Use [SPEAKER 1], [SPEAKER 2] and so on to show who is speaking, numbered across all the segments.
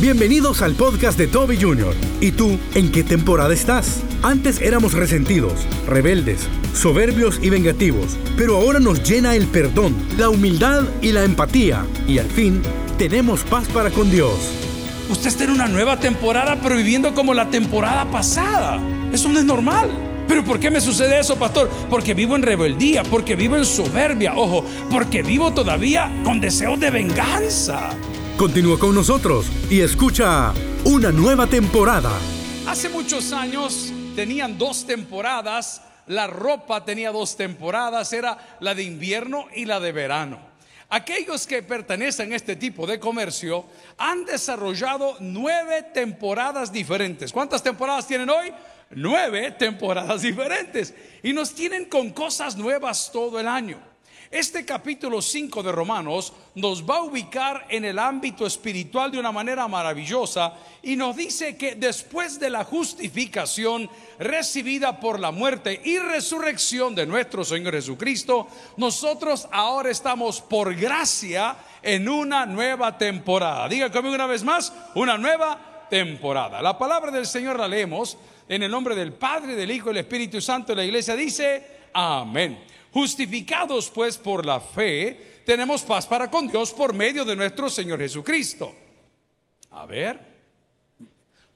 [SPEAKER 1] Bienvenidos al podcast de Toby Jr. ¿Y tú, en qué temporada estás? Antes éramos resentidos, rebeldes, soberbios y vengativos, pero ahora nos llena el perdón, la humildad y la empatía. Y al fin, tenemos paz para con Dios.
[SPEAKER 2] Usted está en una nueva temporada, pero viviendo como la temporada pasada. Eso no es normal. Pero ¿por qué me sucede eso, pastor? Porque vivo en rebeldía, porque vivo en soberbia, ojo, porque vivo todavía con deseos de venganza.
[SPEAKER 1] Continúa con nosotros y escucha una nueva temporada.
[SPEAKER 2] Hace muchos años tenían dos temporadas, la ropa tenía dos temporadas, era la de invierno y la de verano. Aquellos que pertenecen a este tipo de comercio han desarrollado nueve temporadas diferentes. ¿Cuántas temporadas tienen hoy? Nueve temporadas diferentes. Y nos tienen con cosas nuevas todo el año. Este capítulo 5 de Romanos nos va a ubicar en el ámbito espiritual de una manera maravillosa y nos dice que después de la justificación recibida por la muerte y resurrección de nuestro Señor Jesucristo, nosotros ahora estamos por gracia en una nueva temporada. Diga conmigo una vez más, una nueva temporada. La palabra del Señor la leemos en el nombre del Padre, del Hijo y del Espíritu Santo. La iglesia dice, amén. Justificados pues por la fe, tenemos paz para con Dios por medio de nuestro Señor Jesucristo. A ver,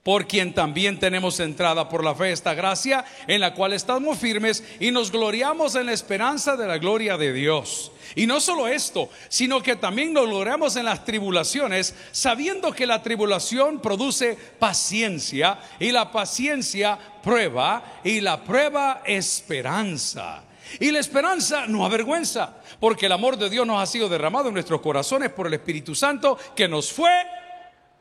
[SPEAKER 2] por quien también tenemos entrada por la fe esta gracia en la cual estamos firmes y nos gloriamos en la esperanza de la gloria de Dios. Y no solo esto, sino que también nos gloriamos en las tribulaciones, sabiendo que la tribulación produce paciencia y la paciencia prueba y la prueba esperanza. Y la esperanza no avergüenza, porque el amor de Dios nos ha sido derramado en nuestros corazones por el Espíritu Santo que nos fue,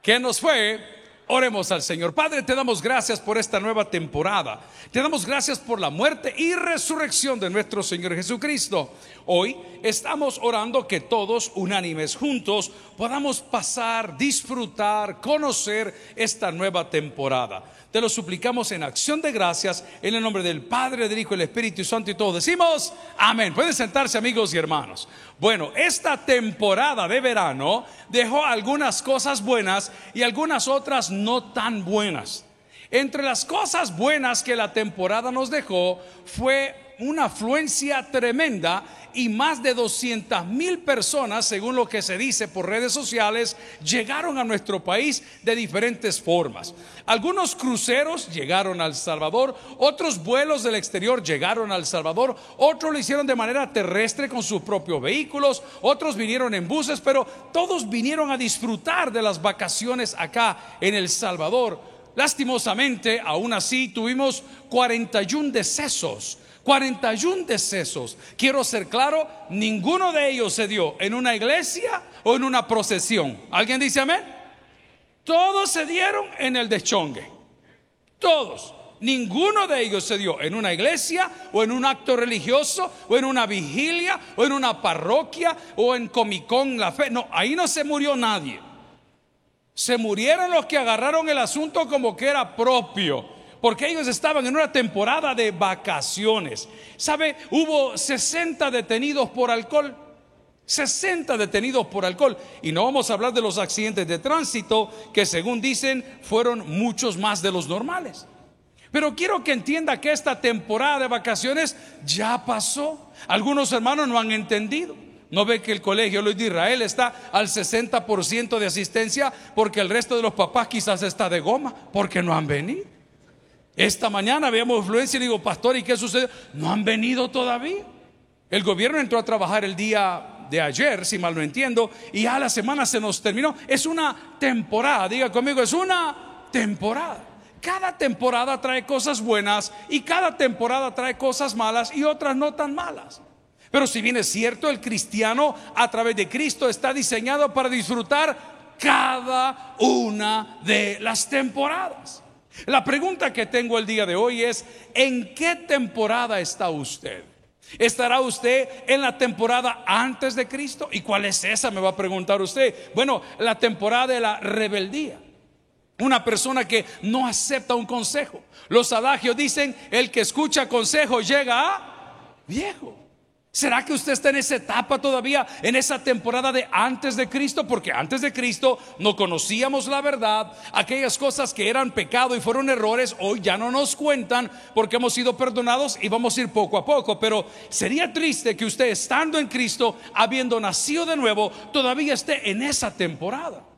[SPEAKER 2] que nos fue Oremos al Señor. Padre, te damos gracias por esta nueva temporada. Te damos gracias por la muerte y resurrección de nuestro Señor Jesucristo. Hoy estamos orando que todos unánimes juntos podamos pasar, disfrutar, conocer esta nueva temporada. Te lo suplicamos en acción de gracias en el nombre del Padre, del Hijo del Espíritu Santo y todos decimos amén. Pueden sentarse amigos y hermanos. Bueno, esta temporada de verano dejó algunas cosas buenas y algunas otras no tan buenas. Entre las cosas buenas que la temporada nos dejó fue una afluencia tremenda y más de 200 mil personas, según lo que se dice por redes sociales, llegaron a nuestro país de diferentes formas. Algunos cruceros llegaron al Salvador, otros vuelos del exterior llegaron al Salvador, otros lo hicieron de manera terrestre con sus propios vehículos, otros vinieron en buses, pero todos vinieron a disfrutar de las vacaciones acá en El Salvador. Lastimosamente, aún así, tuvimos 41 decesos 41 decesos. Quiero ser claro, ninguno de ellos se dio en una iglesia o en una procesión. ¿Alguien dice amén? Todos se dieron en el deschongue. Todos. Ninguno de ellos se dio en una iglesia o en un acto religioso o en una vigilia o en una parroquia o en Comicón la fe. No, ahí no se murió nadie. Se murieron los que agarraron el asunto como que era propio porque ellos estaban en una temporada de vacaciones. ¿Sabe? Hubo 60 detenidos por alcohol. 60 detenidos por alcohol. Y no vamos a hablar de los accidentes de tránsito, que según dicen fueron muchos más de los normales. Pero quiero que entienda que esta temporada de vacaciones ya pasó. Algunos hermanos no han entendido. No ve que el colegio Luis de Israel está al 60% de asistencia porque el resto de los papás quizás está de goma porque no han venido. Esta mañana veíamos influencia y digo, pastor, ¿y qué sucede? No han venido todavía. El gobierno entró a trabajar el día de ayer, si mal no entiendo, y ya la semana se nos terminó. Es una temporada, diga conmigo, es una temporada. Cada temporada trae cosas buenas y cada temporada trae cosas malas y otras no tan malas. Pero si bien es cierto, el cristiano a través de Cristo está diseñado para disfrutar cada una de las temporadas. La pregunta que tengo el día de hoy es, ¿en qué temporada está usted? ¿Estará usted en la temporada antes de Cristo? ¿Y cuál es esa? Me va a preguntar usted. Bueno, la temporada de la rebeldía. Una persona que no acepta un consejo. Los adagios dicen, el que escucha consejo llega a viejo. ¿Será que usted está en esa etapa todavía, en esa temporada de antes de Cristo? Porque antes de Cristo no conocíamos la verdad, aquellas cosas que eran pecado y fueron errores, hoy ya no nos cuentan porque hemos sido perdonados y vamos a ir poco a poco. Pero sería triste que usted estando en Cristo, habiendo nacido de nuevo, todavía esté en esa temporada.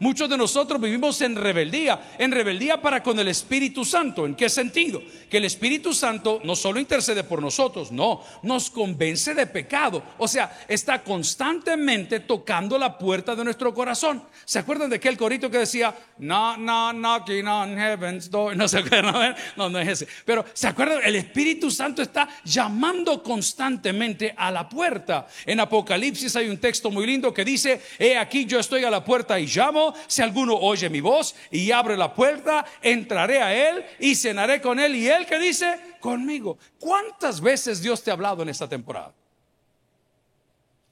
[SPEAKER 2] Muchos de nosotros vivimos en rebeldía, en rebeldía para con el Espíritu Santo. ¿En qué sentido? Que el Espíritu Santo no solo intercede por nosotros, no, nos convence de pecado. O sea, está constantemente tocando la puerta de nuestro corazón. ¿Se acuerdan de aquel corito que decía, no, no, knocking on heaven's door? No se acuerdan, no, no es ese. Pero ¿se acuerdan? El Espíritu Santo está llamando constantemente a la puerta. En Apocalipsis hay un texto muy lindo que dice, he aquí yo estoy a la puerta y llamo si alguno oye mi voz y abre la puerta, entraré a él y cenaré con él. Y él que dice, conmigo. ¿Cuántas veces Dios te ha hablado en esta temporada?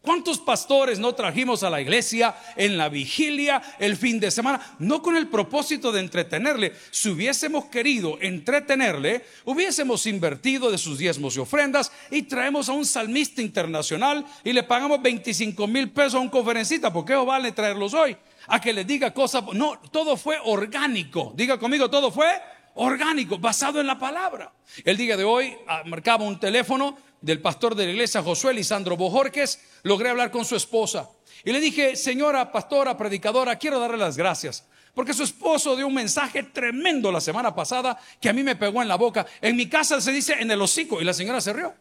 [SPEAKER 2] ¿Cuántos pastores no trajimos a la iglesia en la vigilia el fin de semana? No con el propósito de entretenerle. Si hubiésemos querido entretenerle, hubiésemos invertido de sus diezmos y ofrendas y traemos a un salmista internacional y le pagamos 25 mil pesos a un conferencista. ¿Por qué os vale traerlos hoy? A que le diga cosas. No, todo fue orgánico. Diga conmigo, todo fue orgánico, basado en la palabra. El día de hoy ah, marcaba un teléfono del pastor de la iglesia, Josué Lisandro Bojorques. Logré hablar con su esposa. Y le dije, señora pastora, predicadora, quiero darle las gracias. Porque su esposo dio un mensaje tremendo la semana pasada que a mí me pegó en la boca. En mi casa se dice en el hocico y la señora se rió.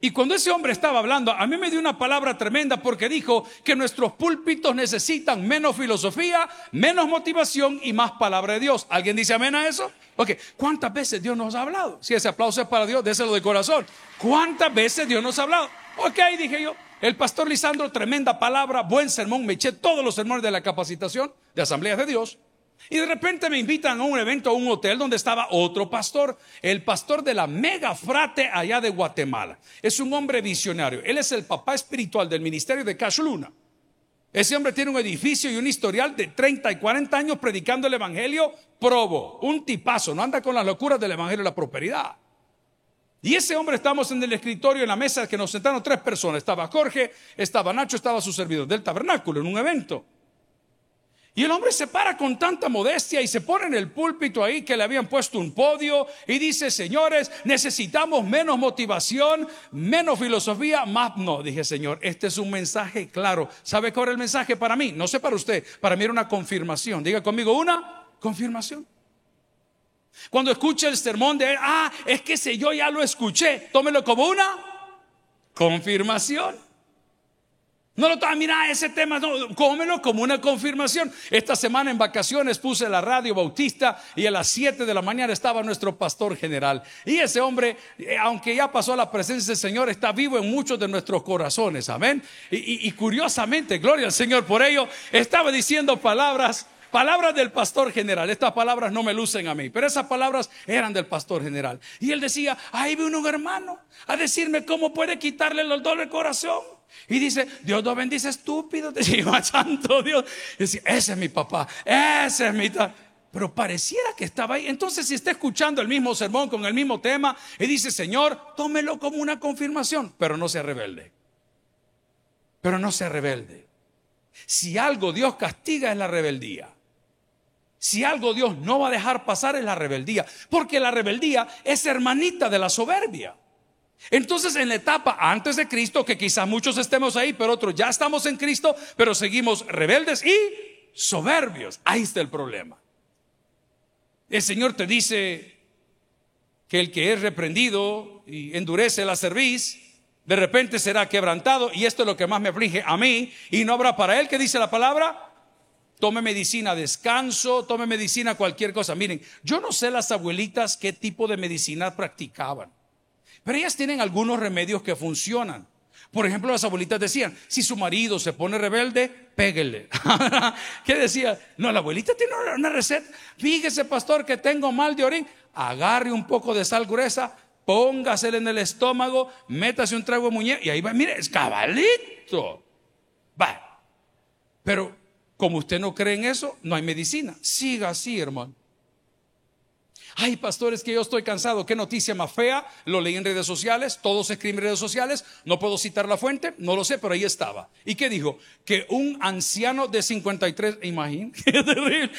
[SPEAKER 2] Y cuando ese hombre estaba hablando, a mí me dio una palabra tremenda porque dijo que nuestros púlpitos necesitan menos filosofía, menos motivación y más palabra de Dios. ¿Alguien dice amén a eso? Ok, ¿cuántas veces Dios nos ha hablado? Si ese aplauso es para Dios, déselo de corazón. ¿Cuántas veces Dios nos ha hablado? Ok, dije yo. El pastor Lisandro, tremenda palabra, buen sermón, me eché todos los sermones de la capacitación de Asambleas de Dios. Y de repente me invitan a un evento, a un hotel donde estaba otro pastor, el pastor de la mega frate allá de Guatemala. Es un hombre visionario. Él es el papá espiritual del ministerio de Cash Luna. Ese hombre tiene un edificio y un historial de 30 y 40 años predicando el evangelio probo. Un tipazo, no anda con las locuras del evangelio de la prosperidad. Y ese hombre estamos en el escritorio, en la mesa que nos sentaron tres personas. Estaba Jorge, estaba Nacho, estaba su servidor del tabernáculo en un evento. Y el hombre se para con tanta modestia y se pone en el púlpito ahí que le habían puesto un podio y dice, señores, necesitamos menos motivación, menos filosofía, más... No, dije, Señor, este es un mensaje claro. ¿Sabe cuál era el mensaje para mí? No sé para usted, para mí era una confirmación. Diga conmigo, una confirmación. Cuando escuche el sermón de ah, es que si yo ya lo escuché, tómelo como una confirmación. No lo toma, mira ese tema, no, cómelo como una confirmación. Esta semana en vacaciones puse la radio bautista y a las 7 de la mañana estaba nuestro pastor general. Y ese hombre, eh, aunque ya pasó a la presencia del Señor, está vivo en muchos de nuestros corazones. Amén. Y, y curiosamente, gloria al Señor por ello, estaba diciendo palabras Palabras del pastor general. Estas palabras no me lucen a mí, pero esas palabras eran del pastor general. Y él decía, ahí vi un hermano a decirme cómo puede quitarle el dolor del corazón. Y dice, Dios lo bendice estúpido. Decía, santo Dios. Y decía, ese es mi papá, ese es mi... Pero pareciera que estaba ahí. Entonces, si está escuchando el mismo sermón con el mismo tema y dice, Señor, tómelo como una confirmación, pero no se rebelde. Pero no se rebelde. Si algo Dios castiga es la rebeldía. Si algo Dios no va a dejar pasar es la rebeldía, porque la rebeldía es hermanita de la soberbia. Entonces en la etapa antes de Cristo, que quizás muchos estemos ahí, pero otros ya estamos en Cristo, pero seguimos rebeldes y soberbios. Ahí está el problema. El Señor te dice que el que es reprendido y endurece la cerviz, de repente será quebrantado, y esto es lo que más me aflige a mí, y no habrá para él, que dice la palabra, tome medicina descanso, tome medicina cualquier cosa. Miren, yo no sé las abuelitas qué tipo de medicina practicaban, pero ellas tienen algunos remedios que funcionan. Por ejemplo, las abuelitas decían, si su marido se pone rebelde, péguele. ¿Qué decía? No, la abuelita tiene una receta. Fíjese, pastor, que tengo mal de orín. Agarre un poco de sal gruesa, póngasela en el estómago, métase un trago de muñeca y ahí va, mire, es cabalito. Va. Pero como usted no cree en eso, no hay medicina. Siga así, hermano. Ay, pastores, que yo estoy cansado. Qué noticia más fea. Lo leí en redes sociales. Todos se escriben en redes sociales. No puedo citar la fuente. No lo sé, pero ahí estaba. ¿Y qué dijo? Que un anciano de 53. Imagínate. Qué terrible.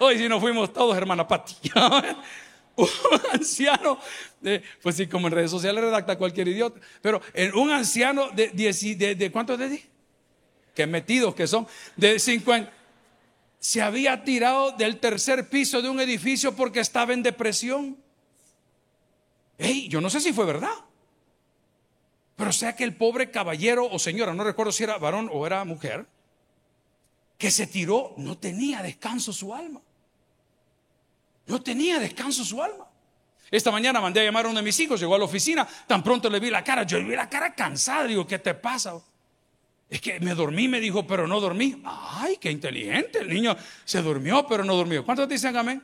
[SPEAKER 2] Hoy si nos fuimos todos, hermana Pati. un anciano, de, pues sí, como en redes sociales redacta cualquier idiota, pero en un anciano de, de, de, ¿cuántos de Que metidos que son, de 50 se había tirado del tercer piso de un edificio porque estaba en depresión. Hey, yo no sé si fue verdad. Pero sea que el pobre caballero o señora, no recuerdo si era varón o era mujer, que se tiró, no tenía descanso su alma. No tenía descanso su alma. Esta mañana mandé a llamar a uno de mis hijos, llegó a la oficina, tan pronto le vi la cara, yo le vi la cara cansada, digo, ¿qué te pasa? Es que me dormí, me dijo, pero no dormí. Ay, qué inteligente. El niño se durmió, pero no durmió. ¿Cuántos dicen amén?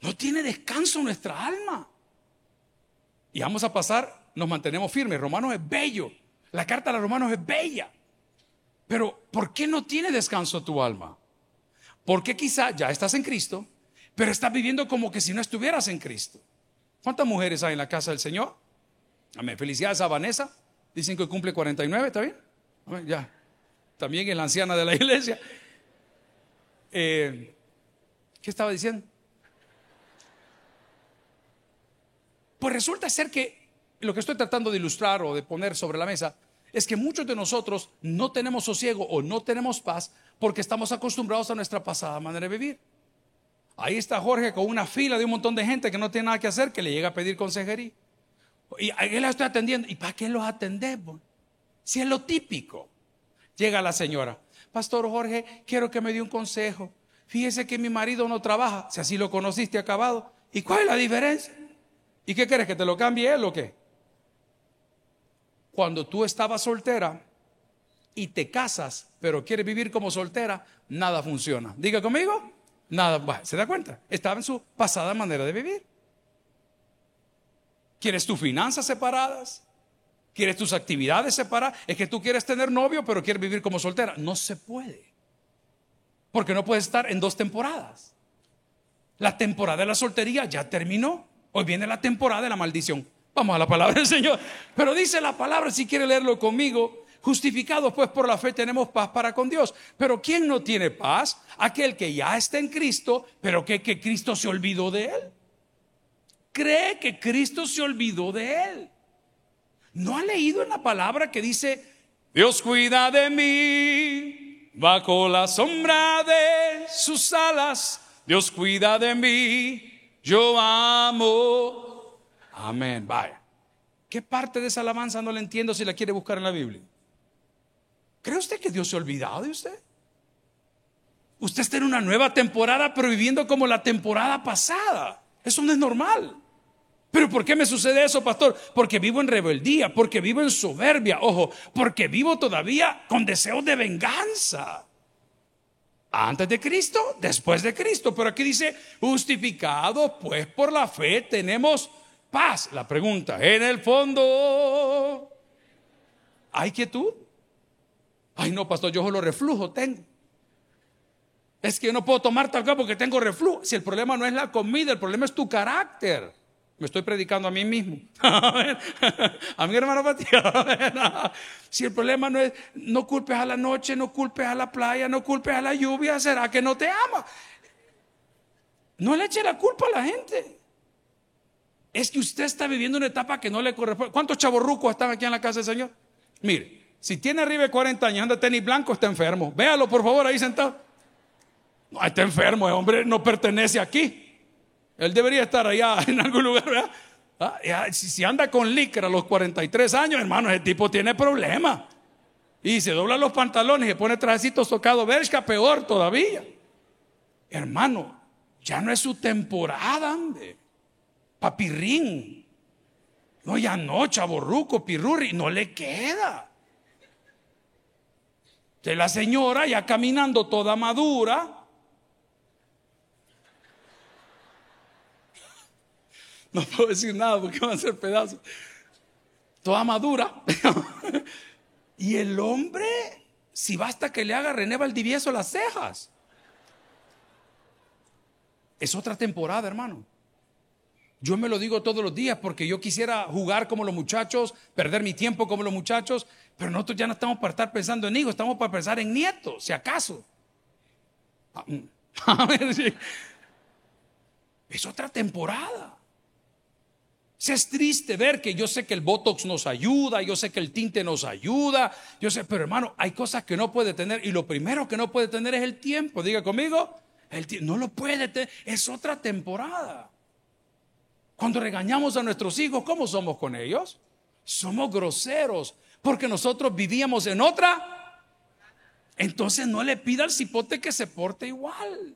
[SPEAKER 2] No tiene descanso nuestra alma. Y vamos a pasar, nos mantenemos firmes. Romanos es bello. La carta a los romanos es bella. Pero ¿por qué no tiene descanso tu alma? Porque quizá ya estás en Cristo, pero estás viviendo como que si no estuvieras en Cristo. ¿Cuántas mujeres hay en la casa del Señor? Amén. Felicidades a Vanessa. Dicen que cumple 49, ¿está bien? Ya. También es la anciana de la iglesia. Eh, ¿Qué estaba diciendo? Pues resulta ser que lo que estoy tratando de ilustrar o de poner sobre la mesa es que muchos de nosotros no tenemos sosiego o no tenemos paz porque estamos acostumbrados a nuestra pasada manera de vivir. Ahí está Jorge con una fila de un montón de gente que no tiene nada que hacer, que le llega a pedir consejería. Y él la estoy atendiendo. ¿Y para qué los atendemos? Si es lo típico. Llega la señora. Pastor Jorge, quiero que me dé un consejo. Fíjese que mi marido no trabaja. Si así lo conociste acabado. ¿Y cuál es la diferencia? ¿Y qué quieres? ¿Que te lo cambie él o qué? Cuando tú estabas soltera y te casas, pero quieres vivir como soltera, nada funciona. Diga conmigo. Nada. ¿Se da cuenta? Estaba en su pasada manera de vivir. ¿Quieres tus finanzas separadas? ¿Quieres tus actividades separadas? Es que tú quieres tener novio, pero quieres vivir como soltera. No se puede. Porque no puedes estar en dos temporadas. La temporada de la soltería ya terminó. Hoy viene la temporada de la maldición. Vamos a la palabra del Señor. Pero dice la palabra, si quiere leerlo conmigo, justificados pues por la fe tenemos paz para con Dios. Pero ¿quién no tiene paz? Aquel que ya está en Cristo, pero que, que Cristo se olvidó de él cree que Cristo se olvidó de él. ¿No ha leído en la palabra que dice, Dios cuida de mí bajo la sombra de sus alas? Dios cuida de mí, yo amo. Amén. Vaya. ¿Qué parte de esa alabanza no le entiendo si la quiere buscar en la Biblia? ¿Cree usted que Dios se ha olvidado de usted? Usted está en una nueva temporada, pero viviendo como la temporada pasada. Eso no es normal. Pero ¿por qué me sucede eso, pastor? Porque vivo en rebeldía, porque vivo en soberbia, ojo, porque vivo todavía con deseos de venganza. Antes de Cristo, después de Cristo. Pero aquí dice, justificado pues por la fe tenemos paz. La pregunta, en el fondo, ¿hay quietud? Ay, no, pastor, yo solo reflujo tengo. Es que yo no puedo tomar tal porque tengo reflujo. Si el problema no es la comida, el problema es tu carácter. Me estoy predicando a mí mismo. a mi hermano Matías. si el problema no es, no culpes a la noche, no culpes a la playa, no culpes a la lluvia, será que no te ama. No le eche la culpa a la gente. Es que usted está viviendo una etapa que no le corresponde. ¿Cuántos chavorrucos están aquí en la casa del Señor? Mire, si tiene arriba de 40 años, anda tenis blanco, está enfermo. Véalo, por favor, ahí sentado. No, está enfermo, el hombre no pertenece aquí. Él debería estar allá en algún lugar. Ah, si, anda con licra a los 43 años, hermano, ese tipo tiene problemas. Y se dobla los pantalones y se pone trajecitos tocados, Bershka, peor todavía. Hermano, ya no es su temporada, hombre. Papirrín. No, ya no, chaborruco, pirurri, no le queda. De la señora ya caminando toda madura, No puedo decir nada porque van a ser pedazos. Toda madura. y el hombre, si basta que le haga René Valdivieso las cejas. Es otra temporada, hermano. Yo me lo digo todos los días porque yo quisiera jugar como los muchachos, perder mi tiempo como los muchachos, pero nosotros ya no estamos para estar pensando en hijos, estamos para pensar en nietos, si acaso. Es otra temporada. Es triste ver que yo sé que el Botox nos ayuda, yo sé que el tinte nos ayuda, yo sé, pero hermano, hay cosas que no puede tener y lo primero que no puede tener es el tiempo. Diga conmigo, el no lo puede tener, es otra temporada. Cuando regañamos a nuestros hijos, ¿cómo somos con ellos? Somos groseros, porque nosotros vivíamos en otra. Entonces no le pida al cipote que se porte igual.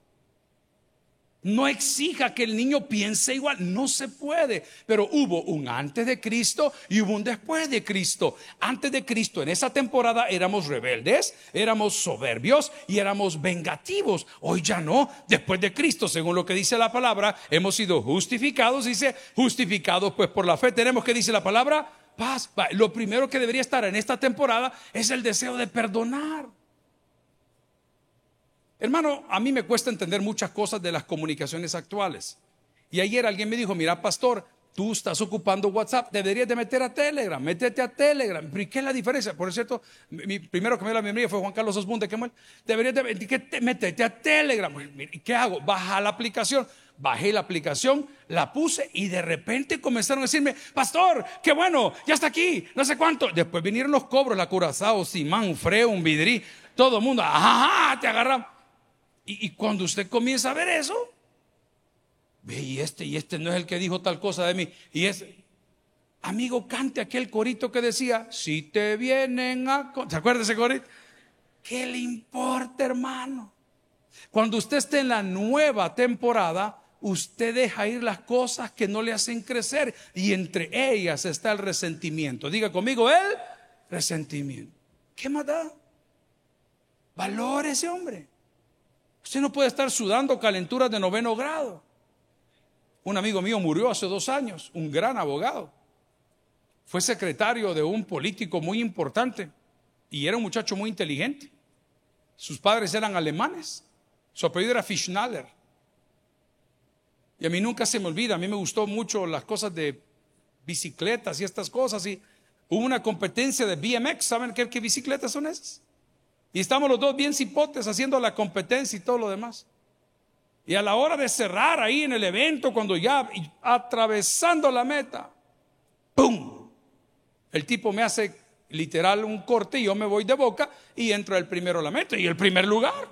[SPEAKER 2] No exija que el niño piense igual, no se puede. Pero hubo un antes de Cristo y hubo un después de Cristo. Antes de Cristo, en esa temporada éramos rebeldes, éramos soberbios y éramos vengativos. Hoy ya no. Después de Cristo, según lo que dice la palabra, hemos sido justificados. Dice, justificados pues por la fe. Tenemos que dice la palabra, paz. Lo primero que debería estar en esta temporada es el deseo de perdonar. Hermano, a mí me cuesta entender muchas cosas de las comunicaciones actuales. Y ayer alguien me dijo, mira, pastor, tú estás ocupando WhatsApp, deberías de meter a Telegram, métete a Telegram. ¿Y qué es la diferencia? Por cierto, mi primero que me dio la bienvenida fue Juan Carlos Osbunde, que deberías de meterte a Telegram. ¿Y qué hago? Baja la aplicación. Bajé la aplicación, la puse y de repente comenzaron a decirme, pastor, qué bueno, ya está aquí, no sé cuánto. Después vinieron los cobros, la Curazao, Simán, Freo, un todo el mundo, ajá, te agarran. Y, cuando usted comienza a ver eso, ve y este, y este no es el que dijo tal cosa de mí. Y es, amigo, cante aquel corito que decía, si te vienen a... ¿Se acuerda ese corito? ¿Qué le importa, hermano? Cuando usted esté en la nueva temporada, usted deja ir las cosas que no le hacen crecer y entre ellas está el resentimiento. Diga conmigo, el resentimiento. ¿Qué más da? Valore ese hombre. Usted no puede estar sudando calenturas de noveno grado. Un amigo mío murió hace dos años, un gran abogado. Fue secretario de un político muy importante y era un muchacho muy inteligente. Sus padres eran alemanes. Su apellido era Fischnaller. Y a mí nunca se me olvida, a mí me gustó mucho las cosas de bicicletas y estas cosas. Y hubo una competencia de BMX, ¿saben qué, qué bicicletas son esas? Y estamos los dos bien cipotes haciendo la competencia y todo lo demás. Y a la hora de cerrar ahí en el evento, cuando ya atravesando la meta, ¡pum! El tipo me hace literal un corte y yo me voy de boca y entro el primero a la meta y el primer lugar.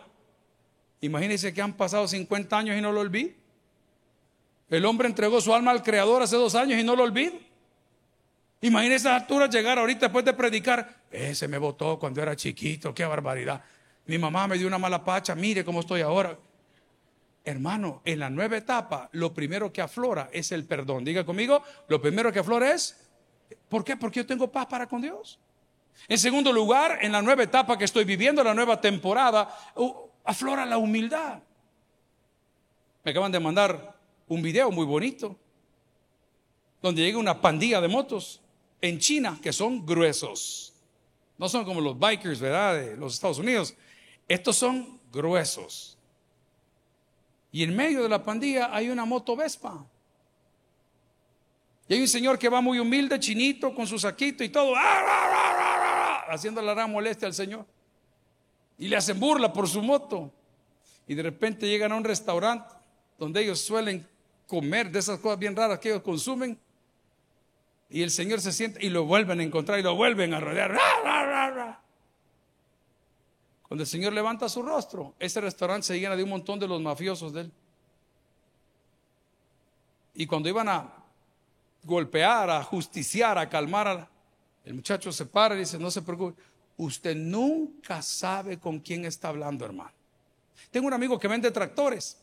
[SPEAKER 2] Imagínense que han pasado 50 años y no lo olvido. El hombre entregó su alma al Creador hace dos años y no lo olvido. Imagínese a alturas llegar ahorita después de predicar. Ese me votó cuando era chiquito, qué barbaridad. Mi mamá me dio una mala pacha, mire cómo estoy ahora. Hermano, en la nueva etapa, lo primero que aflora es el perdón. Diga conmigo, lo primero que aflora es, ¿por qué? Porque yo tengo paz para con Dios. En segundo lugar, en la nueva etapa que estoy viviendo, la nueva temporada, aflora la humildad. Me acaban de mandar un video muy bonito, donde llega una pandilla de motos en China que son gruesos. No son como los bikers, ¿verdad? De los Estados Unidos. Estos son gruesos. Y en medio de la pandilla hay una moto Vespa. Y hay un señor que va muy humilde, chinito, con su saquito y todo, haciendo la gran molestia al señor. Y le hacen burla por su moto. Y de repente llegan a un restaurante donde ellos suelen comer de esas cosas bien raras que ellos consumen. Y el Señor se sienta y lo vuelven a encontrar y lo vuelven a rodear. Cuando el Señor levanta su rostro, ese restaurante se llena de un montón de los mafiosos de él. Y cuando iban a golpear, a justiciar, a calmar, el muchacho se para y dice, no se preocupe, usted nunca sabe con quién está hablando, hermano. Tengo un amigo que vende tractores,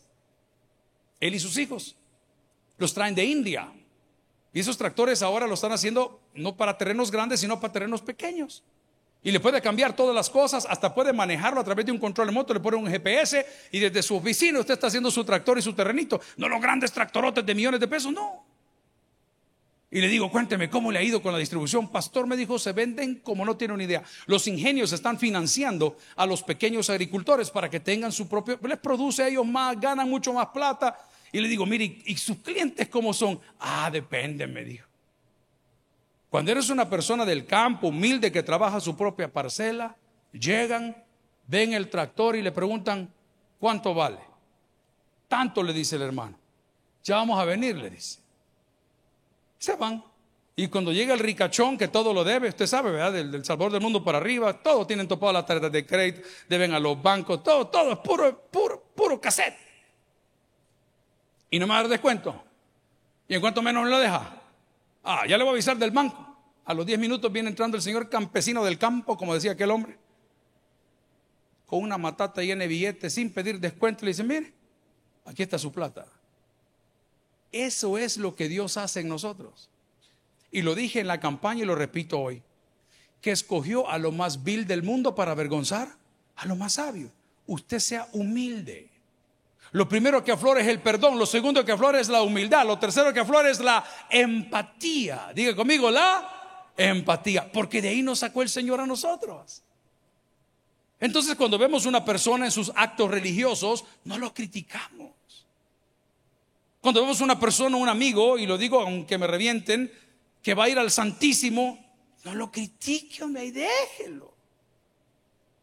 [SPEAKER 2] él y sus hijos, los traen de India. Y esos tractores ahora lo están haciendo no para terrenos grandes, sino para terrenos pequeños. Y le puede cambiar todas las cosas, hasta puede manejarlo a través de un control de moto, le pone un GPS y desde su oficina usted está haciendo su tractor y su terrenito. No los grandes tractorotes de millones de pesos, no. Y le digo, cuénteme cómo le ha ido con la distribución. Pastor me dijo, se venden como no tiene una idea. Los ingenios están financiando a los pequeños agricultores para que tengan su propio, les produce a ellos más, ganan mucho más plata Y le digo, mire, ¿y sus clientes cómo son? Ah, depende, me dijo. Cuando eres una persona del campo, humilde, que trabaja su propia parcela, llegan, ven el tractor y le preguntan, ¿cuánto vale? Tanto le dice el hermano. Ya vamos a venir, le dice. Se van. Y cuando llega el ricachón que todo lo debe, usted sabe, ¿verdad? Del, del Salvador del mundo para arriba, todos tienen topado las tarjetas de crédito, deben a los bancos, todo, todo es puro, puro, puro cassette. Y no me va a dar descuento. ¿Y en cuánto menos me lo deja? Ah, ya le voy a avisar del banco. A los 10 minutos viene entrando el señor campesino del campo, como decía aquel hombre, con una matata llena de billetes, sin pedir descuento. Le dice, mire, aquí está su plata. Eso es lo que Dios hace en nosotros. Y lo dije en la campaña y lo repito hoy, que escogió a lo más vil del mundo para avergonzar a lo más sabio. Usted sea humilde. Lo primero que aflora es el perdón, lo segundo que aflora es la humildad, lo tercero que aflora es la empatía. Diga conmigo, la empatía, porque de ahí nos sacó el Señor a nosotros. Entonces cuando vemos una persona en sus actos religiosos, no lo criticamos. Cuando vemos una persona, un amigo, y lo digo aunque me revienten, que va a ir al Santísimo, no lo critique, hombre, y déjelo.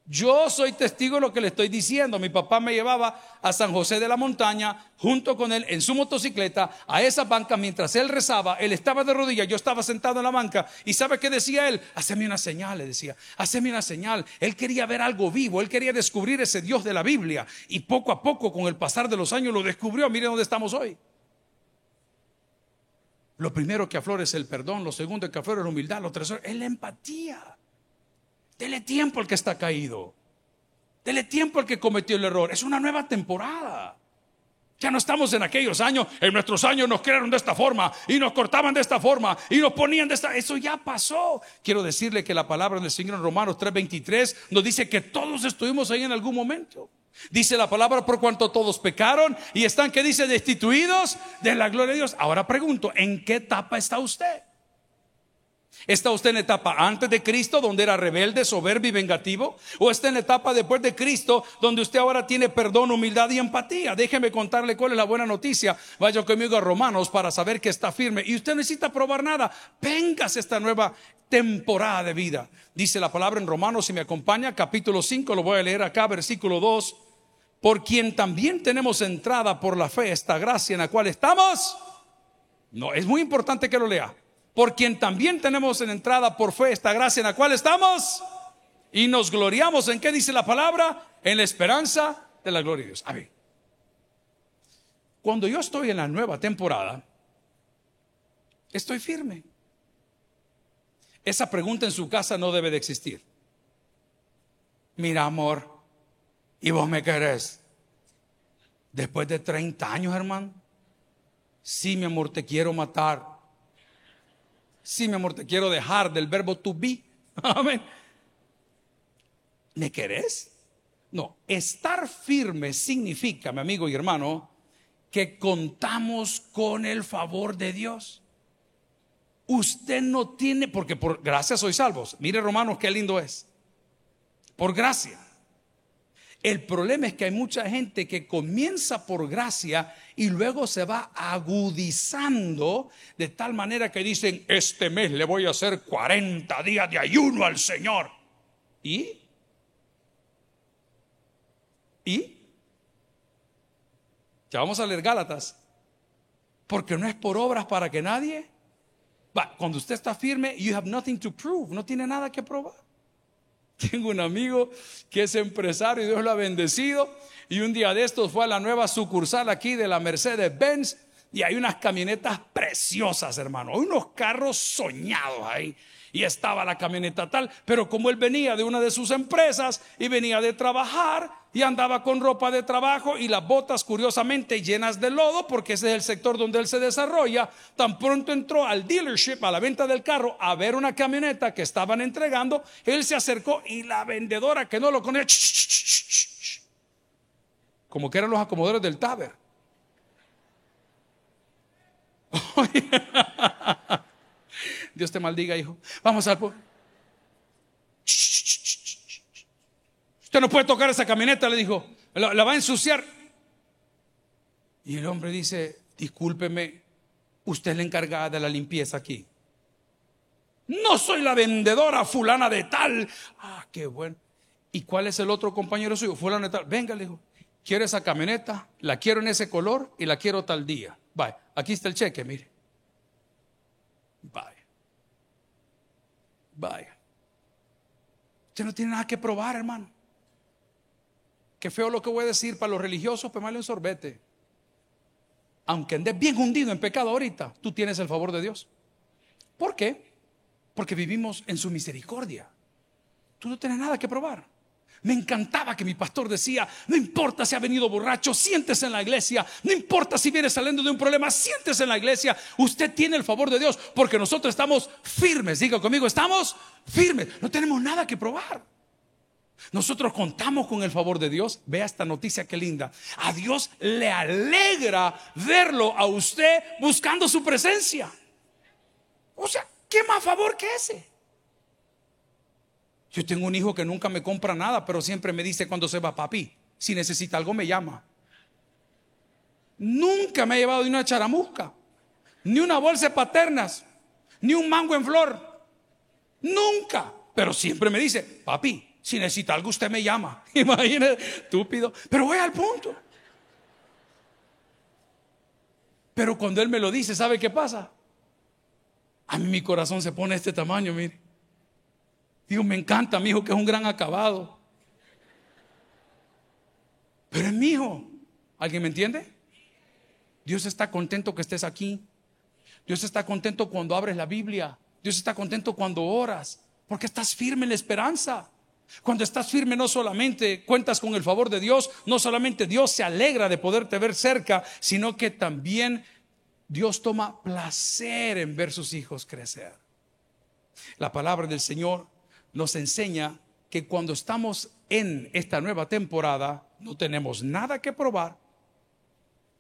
[SPEAKER 2] Yo soy testigo de lo que le estoy diciendo. Mi papá me llevaba a San José de la Montaña junto con él en su motocicleta a esa banca mientras él rezaba. Él estaba de rodillas, yo estaba sentado en la banca. ¿Y sabe qué decía él? Haceme una señal, le decía. Haceme una señal. Él quería ver algo vivo, él quería descubrir ese Dios de la Biblia. Y poco a poco, con el pasar de los años, lo descubrió. Mire dónde estamos hoy. Lo primero que aflora es el perdón, lo segundo que aflora es la humildad, lo tercero es la empatía. Dele tiempo al que está caído. Dele tiempo al que cometió el error. Es una nueva temporada. Ya no estamos en aquellos años. En nuestros años nos crearon de esta forma y nos cortaban de esta forma y nos ponían de esta. Eso ya pasó. Quiero decirle que la palabra del Señor en Romanos 3:23 nos dice que todos estuvimos ahí en algún momento. Dice la palabra por cuanto todos pecaron y están, que dice? Destituidos de la gloria de Dios. Ahora pregunto, ¿en qué etapa está usted? ¿Está usted en etapa antes de Cristo, donde era rebelde, soberbio y vengativo? ¿O está en etapa después de Cristo, donde usted ahora tiene perdón, humildad y empatía? Déjeme contarle cuál es la buena noticia. Vaya conmigo a Romanos para saber que está firme. Y usted necesita probar nada. Vengas esta nueva temporada de vida. Dice la palabra en Romanos, si me acompaña, capítulo 5, lo voy a leer acá, versículo 2. Por quien también tenemos entrada por la fe, esta gracia en la cual estamos. No, es muy importante que lo lea por quien también tenemos en entrada por fe esta gracia en la cual estamos y nos gloriamos en qué dice la palabra, en la esperanza de la gloria de Dios. A ver, cuando yo estoy en la nueva temporada, estoy firme. Esa pregunta en su casa no debe de existir. Mira, amor, ¿y vos me querés? Después de 30 años, hermano. Sí, mi amor, te quiero matar. Sí, mi amor, te quiero dejar del verbo to be. Amén. ¿Me querés? No, estar firme significa, mi amigo y hermano, que contamos con el favor de Dios. Usted no tiene, porque por gracia soy salvos. Mire, hermanos, qué lindo es. Por gracia. El problema es que hay mucha gente que comienza por gracia y luego se va agudizando de tal manera que dicen, este mes le voy a hacer 40 días de ayuno al Señor. ¿Y? ¿Y? Ya vamos a leer Gálatas. Porque no es por obras para que nadie. cuando usted está firme, you have nothing to prove. No tiene nada que probar. Tengo un amigo que es empresario y Dios lo ha bendecido. Y un día de estos fue a la nueva sucursal aquí de la Mercedes-Benz y hay unas camionetas preciosas, hermano. Hay unos carros soñados ahí. Y estaba la camioneta tal, pero como él venía de una de sus empresas y venía de trabajar y andaba con ropa de trabajo y las botas curiosamente llenas de lodo, porque ese es el sector donde él se desarrolla, tan pronto entró al dealership, a la venta del carro, a ver una camioneta que estaban entregando, él se acercó y la vendedora que no lo conocía, como que eran los acomodadores del Taber. Dios te maldiga, hijo. Vamos al... Usted no puede tocar esa camioneta, le dijo. La, va a ensuciar. Y el hombre dice, discúlpeme, usted es la encargada de la limpieza aquí. No soy la vendedora fulana de tal. Ah, qué bueno. ¿Y cuál es el otro compañero suyo? Fulano de tal. Venga, le dijo, quiero esa camioneta, la quiero en ese color y la quiero tal día. Vaya, aquí está el cheque, mire. Vaya. Vaya. Usted no tiene nada que probar, hermano. Qué feo lo que voy a decir para los religiosos, pues un sorbete. Aunque andes bien hundido en pecado ahorita, tú tienes el favor de Dios. ¿Por qué? Porque vivimos en su misericordia. Tú no tienes nada que probar. Me encantaba que mi pastor decía, no importa si ha venido borracho, siéntese en la iglesia, no importa si viene saliendo de un problema, siéntese en la iglesia, usted tiene el favor de Dios, porque nosotros estamos firmes, diga conmigo, estamos firmes, no tenemos nada que probar. Nosotros contamos con el favor de Dios. Vea esta noticia que linda. A Dios le alegra verlo a usted buscando su presencia. O sea, ¿qué más favor que ese? Yo tengo un hijo que nunca me compra nada, pero siempre me dice cuando se va, papi, si necesita algo me llama. Nunca me ha llevado ni una charamusca, ni una bolsa de paternas, ni un mango en flor. Nunca. Pero siempre me dice, papi, si necesita algo usted me llama. Imagínese, estúpido. Pero voy al punto. Pero cuando él me lo dice, ¿sabe qué pasa? A mí mi corazón se pone este tamaño, mire. Digo, me encanta mi hijo que es un gran acabado. Pero es mi hijo. ¿Alguien me entiende? Dios está contento que estés aquí. Dios está contento cuando abres la Biblia. Dios está contento cuando oras. Porque estás firme en la esperanza. Cuando estás firme no solamente cuentas con el favor de Dios, no solamente Dios se alegra de poderte ver cerca, sino que también Dios toma placer en ver sus hijos crecer. La palabra del Señor nos enseña que cuando estamos en esta nueva temporada no tenemos nada que probar,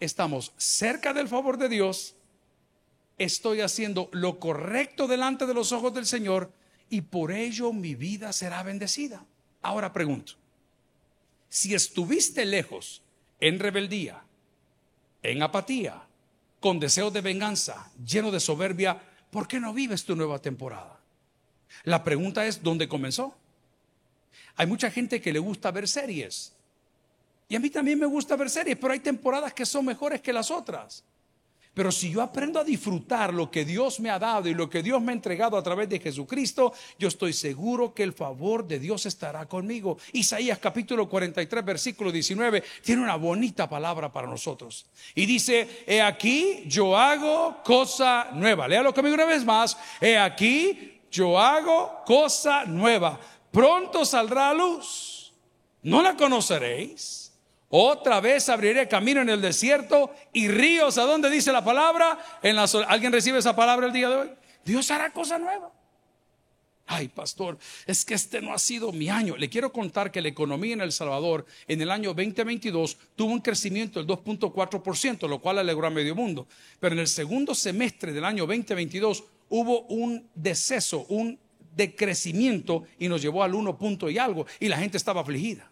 [SPEAKER 2] estamos cerca del favor de Dios, estoy haciendo lo correcto delante de los ojos del Señor y por ello mi vida será bendecida. Ahora pregunto, si estuviste lejos en rebeldía, en apatía, con deseo de venganza, lleno de soberbia, ¿por qué no vives tu nueva temporada? La pregunta es, ¿dónde comenzó? Hay mucha gente que le gusta ver series. Y a mí también me gusta ver series, pero hay temporadas que son mejores que las otras. Pero si yo aprendo a disfrutar lo que Dios me ha dado y lo que Dios me ha entregado a través de Jesucristo, yo estoy seguro que el favor de Dios estará conmigo. Isaías capítulo 43, versículo 19, tiene una bonita palabra para nosotros. Y dice, he aquí yo hago cosa nueva. Léalo conmigo una vez más. He aquí yo hago cosa nueva. Pronto saldrá a luz. ¿No la conoceréis? Otra vez abriré camino en el desierto y ríos. ¿A dónde dice la palabra? En la ¿Alguien recibe esa palabra el día de hoy? Dios hará cosa nueva. Ay, pastor, es que este no ha sido mi año. Le quiero contar que la economía en El Salvador en el año 2022 tuvo un crecimiento del 2.4%, lo cual alegró a medio mundo. Pero en el segundo semestre del año 2022 hubo un deceso, un decrecimiento y nos llevó al 1 punto y algo y la gente estaba afligida.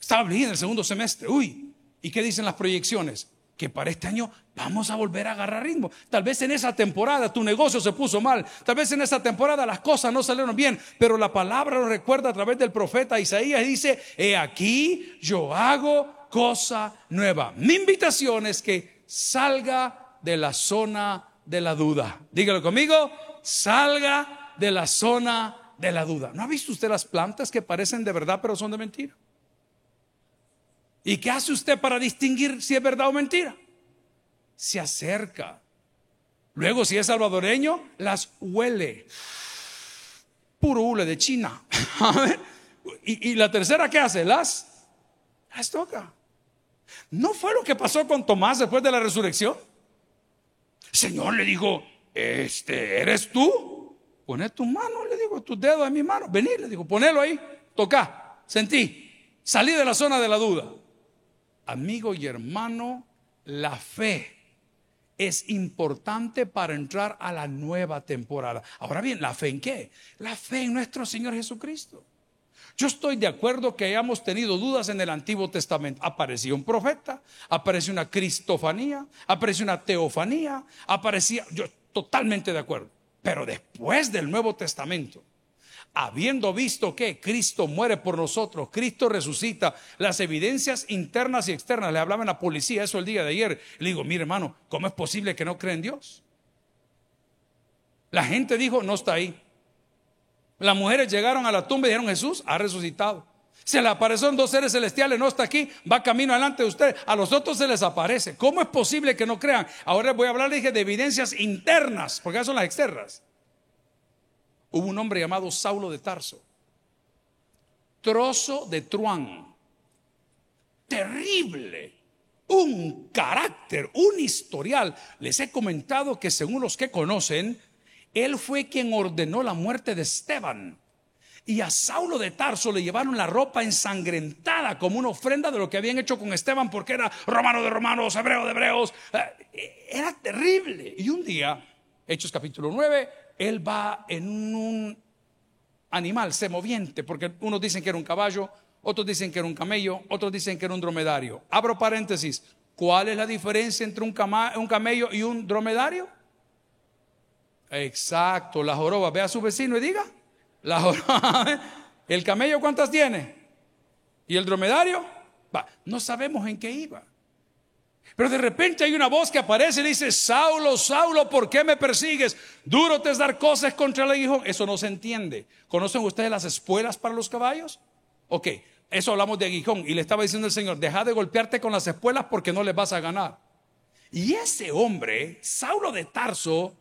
[SPEAKER 2] Estaba afligida en el segundo semestre. Uy, ¿y qué dicen las proyecciones? Que para este año vamos a volver a agarrar ritmo. Tal vez en esa temporada tu negocio se puso mal. Tal vez en esa temporada las cosas no salieron bien. Pero la palabra lo recuerda a través del profeta Isaías y dice, he aquí yo hago cosa nueva. Mi invitación es que salga de la zona de la duda. Dígalo conmigo, salga de la zona de la duda. ¿No ha visto usted las plantas que parecen de verdad pero son de mentira? ¿Y qué hace usted para distinguir si es verdad o mentira? Se acerca. Luego, si es salvadoreño, las huele. Puro hule de China. y, y la tercera, ¿qué hace? Las, las toca. ¿No fue lo que pasó con Tomás después de la resurrección? Señor le dijo, este, ¿eres tú? Pone tu mano, le digo, tus dedos en mi mano. Vení, le digo, ponelo ahí, toca, sentí. Salí de la zona de la duda. Amigo y hermano, la fe es importante para entrar a la nueva temporada. Ahora bien, ¿la fe en qué? La fe en nuestro Señor Jesucristo. Yo estoy de acuerdo que hayamos tenido dudas en el Antiguo Testamento. Aparecía un profeta, apareció una cristofanía, apareció una teofanía, aparecía, yo totalmente de acuerdo. Pero después del Nuevo Testamento, habiendo visto que Cristo muere por nosotros, Cristo resucita, las evidencias internas y externas, le hablaba a la policía eso el día de ayer, le digo, mire hermano, ¿cómo es posible que no creen en Dios? La gente dijo, no está ahí. Las mujeres llegaron a la tumba y dijeron, Jesús ha resucitado. Se le aparecieron dos seres celestiales, no está aquí, va camino delante de usted. A los otros se les aparece. ¿Cómo es posible que no crean? Ahora voy a hablar, dije, de evidencias internas, porque esas son las externas. Hubo un hombre llamado Saulo de Tarso, trozo de truán, terrible, un carácter, un historial. Les he comentado que según los que conocen, él fue quien ordenó la muerte de Esteban. Y a Saulo de Tarso le llevaron la ropa ensangrentada como una ofrenda de lo que habían hecho con Esteban, porque era romano de romanos, hebreo de hebreos. Eh, era terrible. Y un día, Hechos capítulo 9, él va en un animal semoviente, porque unos dicen que era un caballo, otros dicen que era un camello, otros dicen que era un dromedario. Abro paréntesis. ¿Cuál es la diferencia entre un, un camello y un dromedario? Exacto, la joroba. Ve a su vecino y diga, la joroba. ¿El camello cuántas tiene? ¿Y el dromedario? Va, no sabemos en qué iba. Pero de repente hay una voz que aparece y dice, Saulo, Saulo, ¿por qué me persigues? Duro te es dar cosas contra el aguijón. Eso no se entiende. ¿Conocen ustedes las espuelas para los caballos? Ok, eso hablamos de aguijón. Y le estaba diciendo el Señor, deja de golpearte con las espuelas porque no les vas a ganar. Y ese hombre, Saulo de Tarso,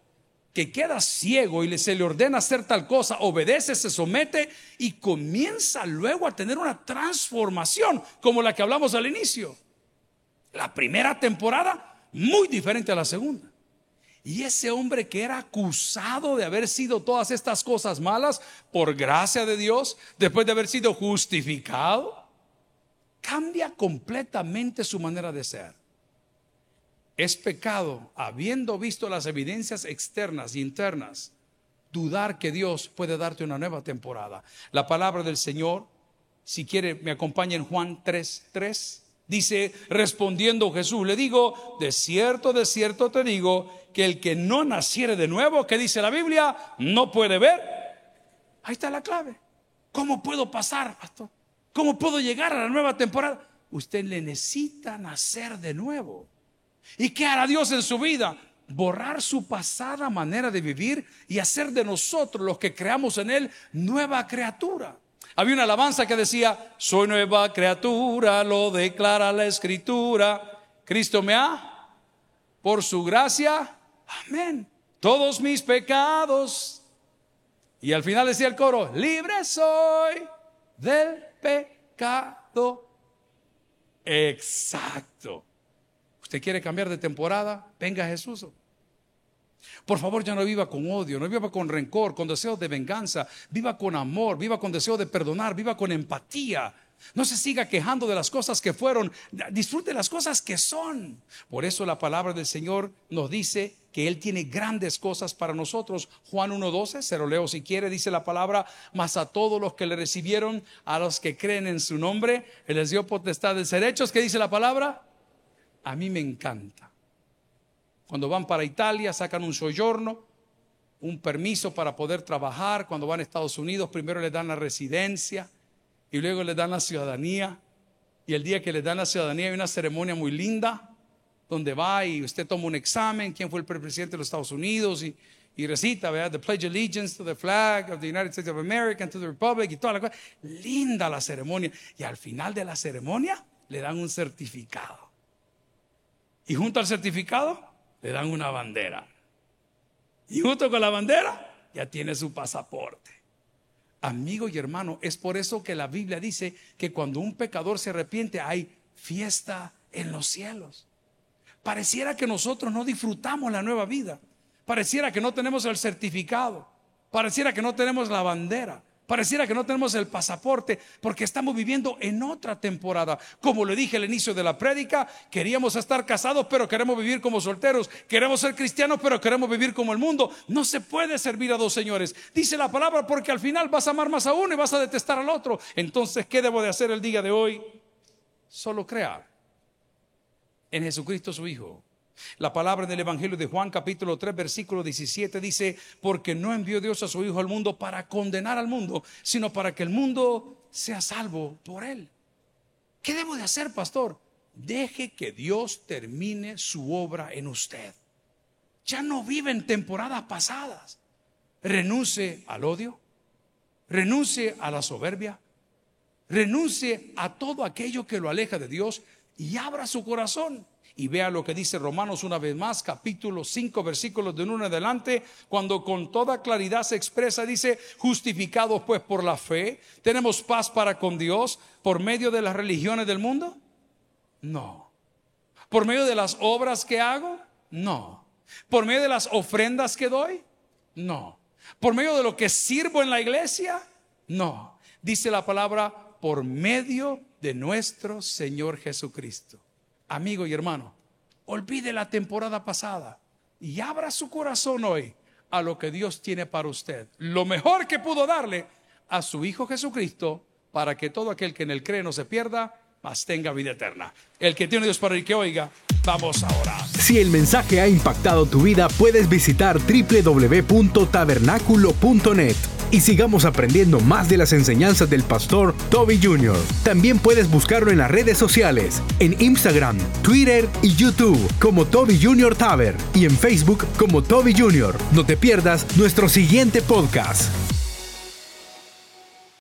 [SPEAKER 2] que queda ciego y se le ordena hacer tal cosa, obedece, se somete y comienza luego a tener una transformación como la que hablamos al inicio. La primera temporada muy diferente a la segunda. Y ese hombre que era acusado de haber sido todas estas cosas malas por gracia de Dios, después de haber sido justificado, cambia completamente su manera de ser es pecado, habiendo visto las evidencias externas e internas, dudar que Dios puede darte una nueva temporada. La palabra del Señor, si quiere, me acompaña en Juan 3, 3. Dice, respondiendo Jesús, le digo, de cierto, de cierto te digo, que el que no naciere de nuevo, que dice la Biblia, no puede ver. Ahí está la clave. ¿Cómo puedo pasar, pastor? ¿Cómo puedo llegar a la nueva temporada? Usted le necesita nacer de nuevo. ¿Y qué hará Dios en su vida? Borrar su pasada manera de vivir y hacer de nosotros los que creamos en Él nueva criatura. Había una alabanza que decía, soy nueva criatura, lo declara la escritura. Cristo me ha, por su gracia, amén. Todos mis pecados. Y al final decía el coro, libre soy del pecado. Exacto. ¿Usted quiere cambiar de temporada? Venga Jesús. Por favor, ya no viva con odio, no viva con rencor, con deseos de venganza. Viva con amor, viva con deseo de perdonar, viva con empatía. No se siga quejando de las cosas que fueron, disfrute las cosas que son. Por eso la palabra del Señor nos dice que Él tiene grandes cosas para nosotros. Juan 1.12, se lo leo si quiere, dice la palabra, mas a todos los que le recibieron, a los que creen en su nombre, Él les dio potestad de ser hechos. ¿Qué dice la palabra? A mí me encanta. Cuando van para Italia, sacan un soyorno, un permiso para poder trabajar. Cuando van a Estados Unidos, primero les dan la residencia y luego les dan la ciudadanía. Y el día que les dan la ciudadanía hay una ceremonia muy linda donde va y usted toma un examen, quién fue el presidente de los Estados Unidos y, y recita, ¿verdad? The Pledge Allegiance to the flag of the United States of America and to the Republic y toda la cosa. Linda la ceremonia. Y al final de la ceremonia le dan un certificado. Y junto al certificado le dan una bandera. Y junto con la bandera ya tiene su pasaporte. Amigo y hermano, es por eso que la Biblia dice que cuando un pecador se arrepiente hay fiesta en los cielos. Pareciera que nosotros no disfrutamos la nueva vida. Pareciera que no tenemos el certificado. Pareciera que no tenemos la bandera. Pareciera que no tenemos el pasaporte porque estamos viviendo en otra temporada. Como le dije al inicio de la prédica, queríamos estar casados, pero queremos vivir como solteros. Queremos ser cristianos, pero queremos vivir como el mundo. No se puede servir a dos señores. Dice la palabra porque al final vas a amar más a uno y vas a detestar al otro. Entonces, ¿qué debo de hacer el día de hoy? Solo crear en Jesucristo su Hijo la palabra del Evangelio de Juan capítulo 3 versículo 17 dice, porque no envió Dios a su Hijo al mundo para condenar al mundo, sino para que el mundo sea salvo por él. ¿Qué debo de hacer, pastor? Deje que Dios termine su obra en usted. Ya no vive en temporadas pasadas. Renuncie al odio, renuncie a la soberbia, renuncie a todo aquello que lo aleja de Dios y abra su corazón y vea lo que dice Romanos una vez más, capítulo 5, versículos de uno en adelante, cuando con toda claridad se expresa, dice, justificados pues por la fe, ¿tenemos paz para con Dios por medio de las religiones del mundo? No. ¿Por medio de las obras que hago? No. ¿Por medio de las ofrendas que doy? No. ¿Por medio de lo que sirvo en la iglesia? No. Dice la palabra, por medio de nuestro Señor Jesucristo amigo y hermano, olvide la temporada pasada y abra su corazón hoy a lo que Dios tiene para usted. Lo mejor que pudo darle a su Hijo Jesucristo para que todo aquel que en él cree no se pierda, tenga vida eterna. El que tiene Dios para el que oiga, vamos ahora.
[SPEAKER 1] Si el mensaje ha impactado tu vida, puedes visitar www.tabernaculo.net y sigamos aprendiendo más de las enseñanzas del pastor Toby Jr. También puedes buscarlo en las redes sociales, en Instagram, Twitter y YouTube como Toby Jr. Taber y en Facebook como Toby Jr. No te pierdas nuestro siguiente podcast.